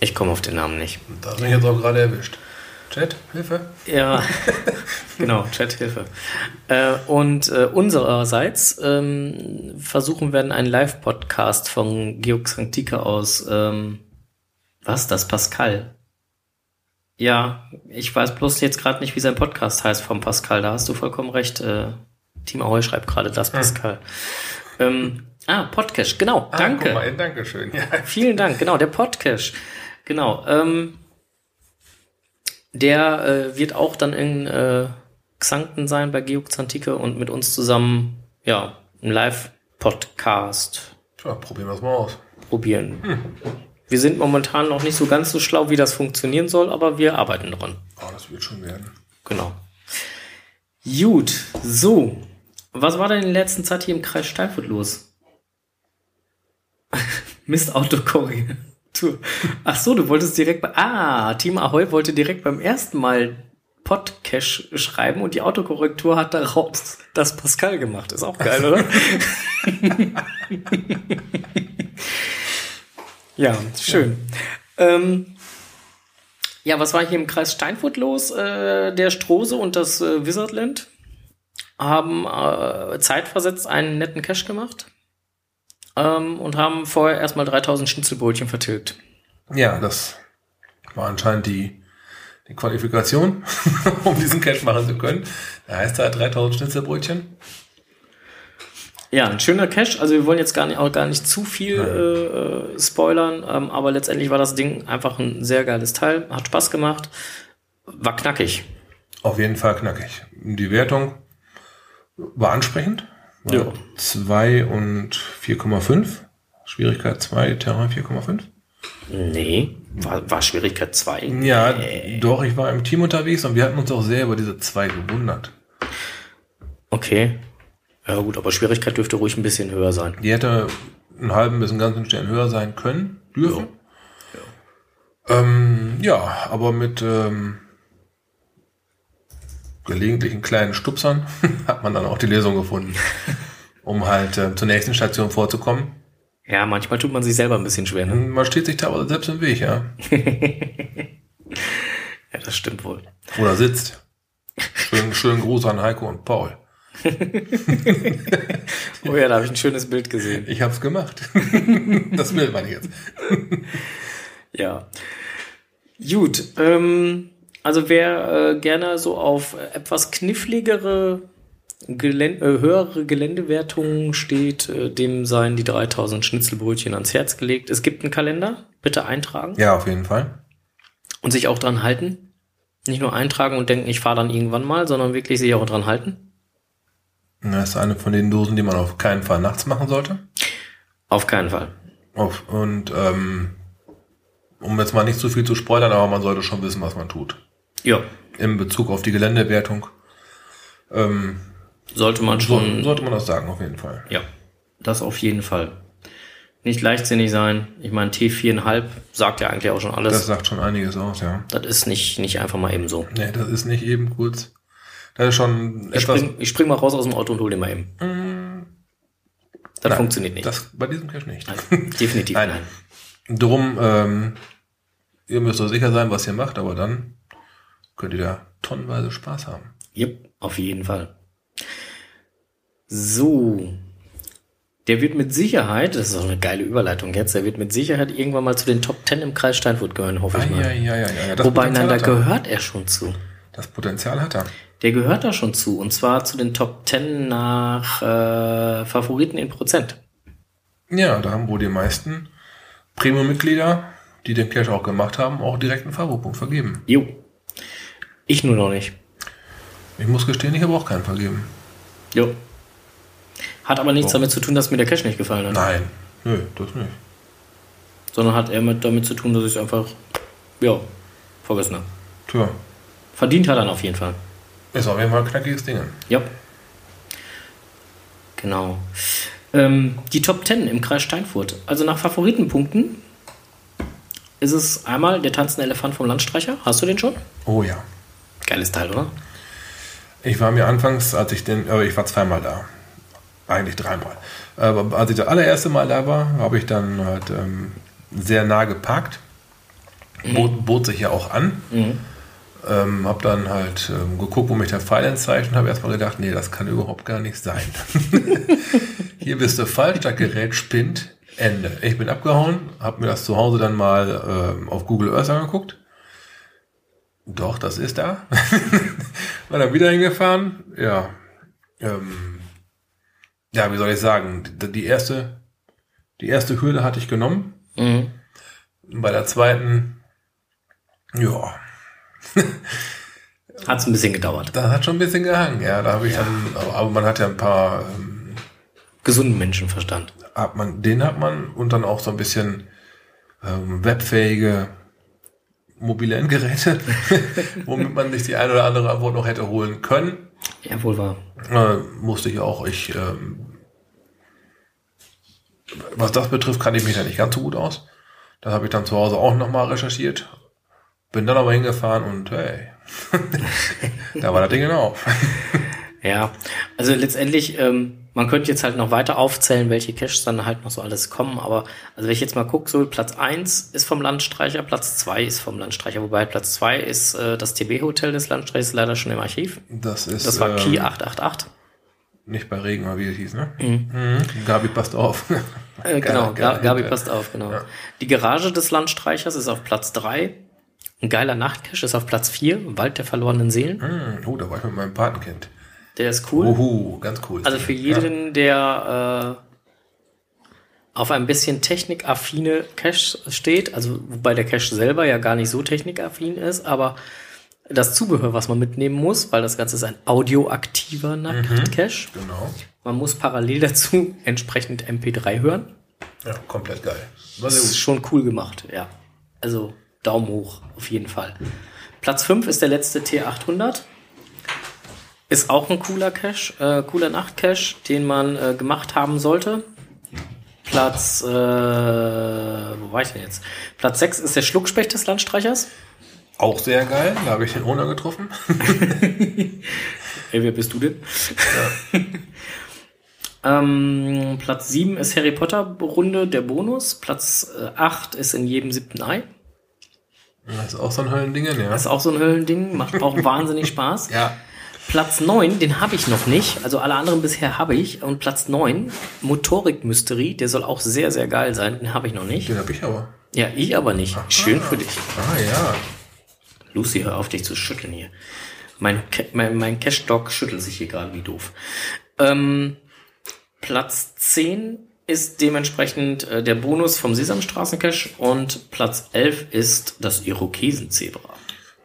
Ich komme auf den Namen nicht. Da du mich jetzt auch gerade erwischt. Chat, Hilfe. Ja, genau, Chathilfe. Äh, und äh, unsererseits ähm, versuchen wir einen Live-Podcast von Georg Sanctica aus, ähm, was, das Pascal? Ja, ich weiß bloß jetzt gerade nicht, wie sein Podcast heißt vom Pascal, da hast du vollkommen recht. Äh, Team Ahoy schreibt gerade das Pascal. Ähm, ah, Podcast, genau, Ah, danke. Guck mal, danke schön. Ja. Vielen Dank, genau, der Podcast. Genau. Ähm, der äh, wird auch dann in äh, Xanten sein bei Georg Zantike und mit uns zusammen, ja, einen Live-Podcast Tja, probieren wir es mal aus. probieren. Wir sind momentan noch nicht so ganz so schlau, wie das funktionieren soll, aber wir arbeiten dran. Oh, das wird schon werden. Genau. Gut, so. Was war denn in der letzten Zeit hier im Kreis Steinfurt los? Mist Autokorrektur. Ach so, du wolltest direkt bei. Ah, Team Ahoy wollte direkt beim ersten Mal Podcash schreiben und die Autokorrektur hat daraus das Pascal gemacht. Ist auch geil, oder? ja, schön. Ähm, ja, was war hier im Kreis Steinfurt los? Äh, der Strose und das äh, Wizardland haben äh, zeitversetzt einen netten Cash gemacht ähm, und haben vorher erstmal 3000 Schnitzelbrötchen vertilgt. Ja, das war anscheinend die, die Qualifikation, um diesen Cash machen zu können. Da heißt da 3000 Schnitzelbrötchen. Ja, ein schöner Cash. Also wir wollen jetzt gar nicht, auch gar nicht zu viel äh, spoilern, ähm, aber letztendlich war das Ding einfach ein sehr geiles Teil. Hat Spaß gemacht. War knackig. Auf jeden Fall knackig. Die Wertung war ansprechend. Ja. 2 und 4,5. Schwierigkeit 2, Terrain 4,5. Nee, war, war Schwierigkeit 2. Ja, doch, ich war im Team unterwegs und wir hatten uns auch sehr über diese 2 gewundert. Okay. Ja gut, aber Schwierigkeit dürfte ruhig ein bisschen höher sein. Die hätte einen halben bis einen ganzen Stern höher sein können, dürfen. Ja, ähm, ja aber mit ähm, gelegentlichen kleinen Stupsern hat man dann auch die Lösung gefunden, um halt äh, zur nächsten Station vorzukommen. Ja, manchmal tut man sich selber ein bisschen schwer, ne? Man steht sich teilweise selbst im Weg, ja. Ja, das stimmt wohl. Oder sitzt. Schönen, schönen Gruß an Heiko und Paul. Oh ja, da habe ich ein schönes Bild gesehen. Ich hab's gemacht. das will man jetzt. Ja. Gut, ähm, also wer äh, gerne so auf etwas kniffligere, Gelän äh, höhere Geländewertungen steht, äh, dem seien die 3000 Schnitzelbrötchen ans Herz gelegt. Es gibt einen Kalender, bitte eintragen Ja, auf jeden Fall. und sich auch dran halten. Nicht nur eintragen und denken, ich fahre dann irgendwann mal, sondern wirklich sich auch dran halten. Das ist eine von den Dosen, die man auf keinen Fall nachts machen sollte. Auf keinen Fall. Auf, und ähm, um jetzt mal nicht zu viel zu spoilern, aber man sollte schon wissen, was man tut. Ja, In Bezug auf die Geländewertung ähm, sollte man schon. sollte man das sagen, auf jeden Fall. Ja, das auf jeden Fall. Nicht leichtsinnig sein. Ich meine, T4,5 sagt ja eigentlich auch schon alles. Das sagt schon einiges aus, ja. Das ist nicht, nicht einfach mal eben so. Nee, das ist nicht eben kurz. Das ist schon Ich etwas. spring, ich spring mal raus aus dem Auto und hol den mal eben. Das Nein, funktioniert nicht. Das bei diesem Cache nicht. Nein, definitiv Nein. nein. Drum, ähm, ihr müsst euch sicher sein, was ihr macht, aber dann könnt ihr da tonnenweise Spaß haben. Yep, auf jeden Fall. So. Der wird mit Sicherheit, das ist auch eine geile Überleitung jetzt, der wird mit Sicherheit irgendwann mal zu den Top 10 im Kreis Steinfurt gehören, hoffe ich mal. ja, ja, ja, ja. Das Wobei, nein, da gehört er schon zu. Das Potenzial hat er. Der gehört da schon zu. Und zwar zu den Top 10 nach äh, Favoriten in Prozent. Ja, da haben wohl die meisten Premium-Mitglieder, die den Cache auch gemacht haben, auch direkt einen Favoritpunkt vergeben. Jo. Ich nur noch nicht. Ich muss gestehen, ich habe auch keinen vergeben. Jo. Hat aber nichts So. damit zu tun, dass mir der Cash nicht gefallen hat. Nein, nö, das nicht. Sondern hat er mit, damit zu tun, dass ich es einfach, ja, vergessen habe. Tja, Verdient hat er ihn auf jeden Fall. ist auf jeden Fall ein knackiges Ding. Ja. Genau. Ähm, die Top 10 im Kreis Steinfurt. Also nach Favoritenpunkten ist es einmal der tanzende Elefant vom Landstreicher. Hast du den schon? Oh ja. Geiles Teil, oder? Ich war mir anfangs, als ich den, aber ich war zweimal da. Eigentlich dreimal. Aber als ich das allererste Mal da war, habe ich dann halt ähm, sehr nah geparkt. Bot, bot sich ja auch an. Ähm, habe dann halt ähm, geguckt, wo mich der Pfeil entzeichnet und habe erstmal gedacht, nee, das kann überhaupt gar nicht sein. Hier bist du falsch, das Gerät spinnt, Ende. Ich bin abgehauen, habe mir das zu Hause dann mal ähm, auf Google Earth angeguckt. Doch, das ist da. War dann wieder hingefahren. Ja. Ähm, ja, wie soll ich sagen? Die, erste, die erste Hürde hatte ich genommen. Mhm. Bei der zweiten, ja, Hat es ein bisschen gedauert. das hat schon ein bisschen gehangen. Ja, da habe ich dann, aber, aber man hat ja ein paar, ähm, Gesunden Menschenverstand. hat man, den hat man und dann auch so ein bisschen ähm, webfähige mobile Endgeräte, womit man sich die eine oder andere Antwort noch hätte holen können. Ja, wohl wahr. Äh, musste ich auch. Ich, ähm, was das betrifft, kann ich mich da nicht ganz so gut aus. Das habe ich dann zu Hause auch nochmal recherchiert. Bin dann aber hingefahren und hey, da war das Ding genau. Ja, also letztendlich, ähm, man könnte jetzt halt noch weiter aufzählen, welche Caches dann halt noch so alles kommen, aber also wenn ich jetzt mal gucke, so Platz 1 ist vom Landstreicher, Platz 2 ist vom Landstreicher, wobei Platz 2 ist äh, das TB-Hotel des Landstreichers leider schon im Archiv. Das ist Das war ähm, Key 888. nicht bei Regen, aber wie es hieß, ne? Mhm. Gabi passt auf. Äh, genau, Gabi geil. passt auf, genau. Ja. Die Garage des Landstreichers ist auf Platz 3. Ein geiler Nachtcache ist auf Platz 4, Wald der verlorenen Seelen. Hm, oh, da war ich mit meinem Patenkind. Der ist cool. Uhu, ganz cool. Also für jeden, der äh, auf ein bisschen technikaffine Cache steht, also wobei der Cache selber ja gar nicht so technikaffin ist, aber das Zubehör, was man mitnehmen muss, weil das Ganze ist ein audioaktiver Nacht-Cache. Genau. Man muss parallel dazu entsprechend MP3 hören. Ja, komplett geil. Das ist schon cool gemacht, ja. Also Daumen hoch, auf jeden Fall. Platz 5 ist der letzte T800. Ist auch ein cooler Cache, äh, cooler Nachtcache, den man äh, gemacht haben sollte. Platz, äh, wo war ich denn jetzt? Platz 6 ist der Schluckspecht des Landstreichers. Auch sehr geil. Da habe ich den Owner getroffen. Ey, wer bist du denn? ähm, Platz 7 ist Harry Potter Runde, der Bonus. Platz äh, 8 ist in jedem siebten Ei. Das ist auch so ein Höllending, ja. Das ist auch so ein Höllending, macht auch wahnsinnig Spaß. Ja. Platz 9, den habe ich noch nicht. Also alle anderen bisher habe ich. Und Platz 9, Motorik Mystery, der soll auch sehr, sehr geil sein. Den habe ich noch nicht. Den habe ich aber. Ja, ich aber nicht. Schön für dich. Ah ja. Lucy, hör auf, dich zu schütteln hier. Mein, mein, mein Cash-Dog schüttelt sich hier gerade wie doof. Ähm, Platz 10 ist dementsprechend äh, der Bonus vom Sesamstraßen-Cash und Platz 11 ist das Irokesen-Zebra.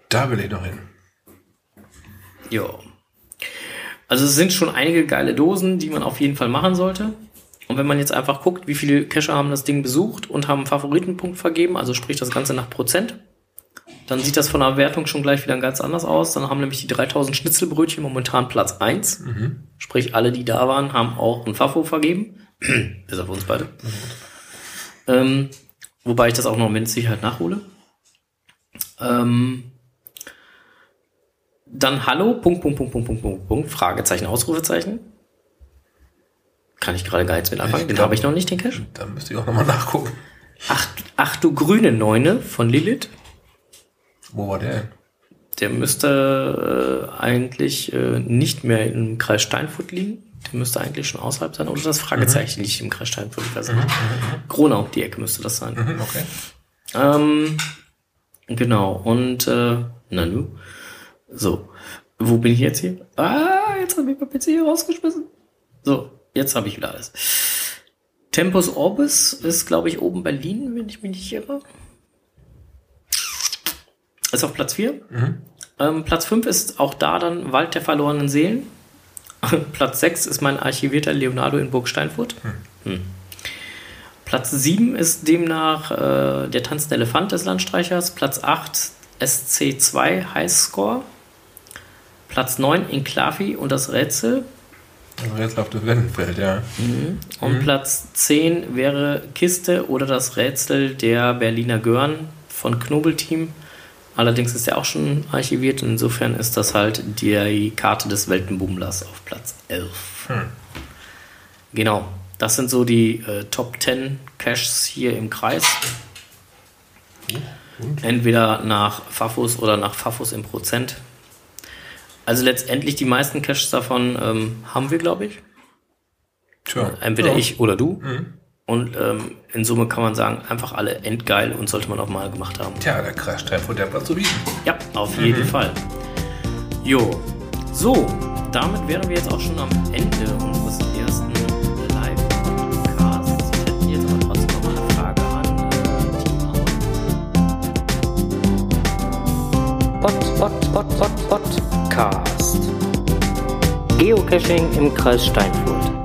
Da will ich noch hin. Jo. Also es sind schon einige geile Dosen, die man auf jeden Fall machen sollte. Und wenn man jetzt einfach guckt, wie viele Cacher haben das Ding besucht und haben einen Favoritenpunkt vergeben, also sprich das Ganze nach Prozent, dann sieht das von der Wertung schon gleich wieder ganz anders aus. Dann haben nämlich die 3000 Schnitzelbrötchen momentan Platz 1. Sprich, alle, die da waren, haben auch ein Fafo vergeben. Bis auf uns beide. Ähm, wobei ich das auch noch mit Sicherheit nachhole. Ähm, dann Hallo, Punkt, Punkt, Punkt, Punkt, Punkt, Punkt, Punkt, Fragezeichen, Ausrufezeichen. Kann ich gerade gar nichts mit anfangen. Den habe ich noch nicht, den Cash. Da müsste ich auch nochmal nachgucken. Ach, ach du grüne Neune von Lilith. Wo war der? Der müsste äh, eigentlich äh, nicht mehr im Kreis Steinfurt liegen. Der müsste eigentlich schon außerhalb sein. Oder das Fragezeichen liegt im Kreis Steinfurt. Weiß nicht. Gronau, die Ecke müsste das sein. Mhm, okay. Ähm, genau. Und äh, Nanu. So. Wo bin ich jetzt hier? Ah, jetzt habe ich mein PC hier rausgeschmissen. So, jetzt habe ich wieder alles. Tempus Orbis ist, glaube ich, oben Berlin, wenn ich mich nicht irre. Ist auf Platz 4. Ähm, Platz 5 ist auch da dann Wald der verlorenen Seelen. Platz 6 ist mein archivierter Leonardo in Burg Steinfurt. Hm. Platz 7 ist demnach äh, der tanzende Elefant des Landstreichers. Platz 8 SC2 Highscore. Platz 9 Inklavi und das Rätsel. Rätsel auf das Wendenfeld, ja. Und Platz 10 wäre Kiste oder das Rätsel der Berliner Görn von Knobelteam. Allerdings ist er auch schon archiviert. Insofern ist das halt die Karte des Weltenbummlers auf Platz 11. Genau. Das sind so die äh, Top 10 Caches hier im Kreis. Entweder nach Fafus oder nach Fafus im Prozent. Also letztendlich die meisten Caches davon ähm, haben wir, glaube ich. Tja. Entweder ja. ich oder du. Und ähm, in Summe kann man sagen, einfach alle endgeil und sollte man auch mal gemacht haben. Tja, der Kreis Steinfurt, der Platz zu bieten. Ja, auf jeden Fall. Jo. So, damit wären wir jetzt auch schon am Ende unseres ersten Live-Podcasts. Ich hätte jetzt aber trotzdem noch mal eine Frage an äh, Team Pod, Pod, Pod, Podcast. Geocaching im Kreis Steinfurt.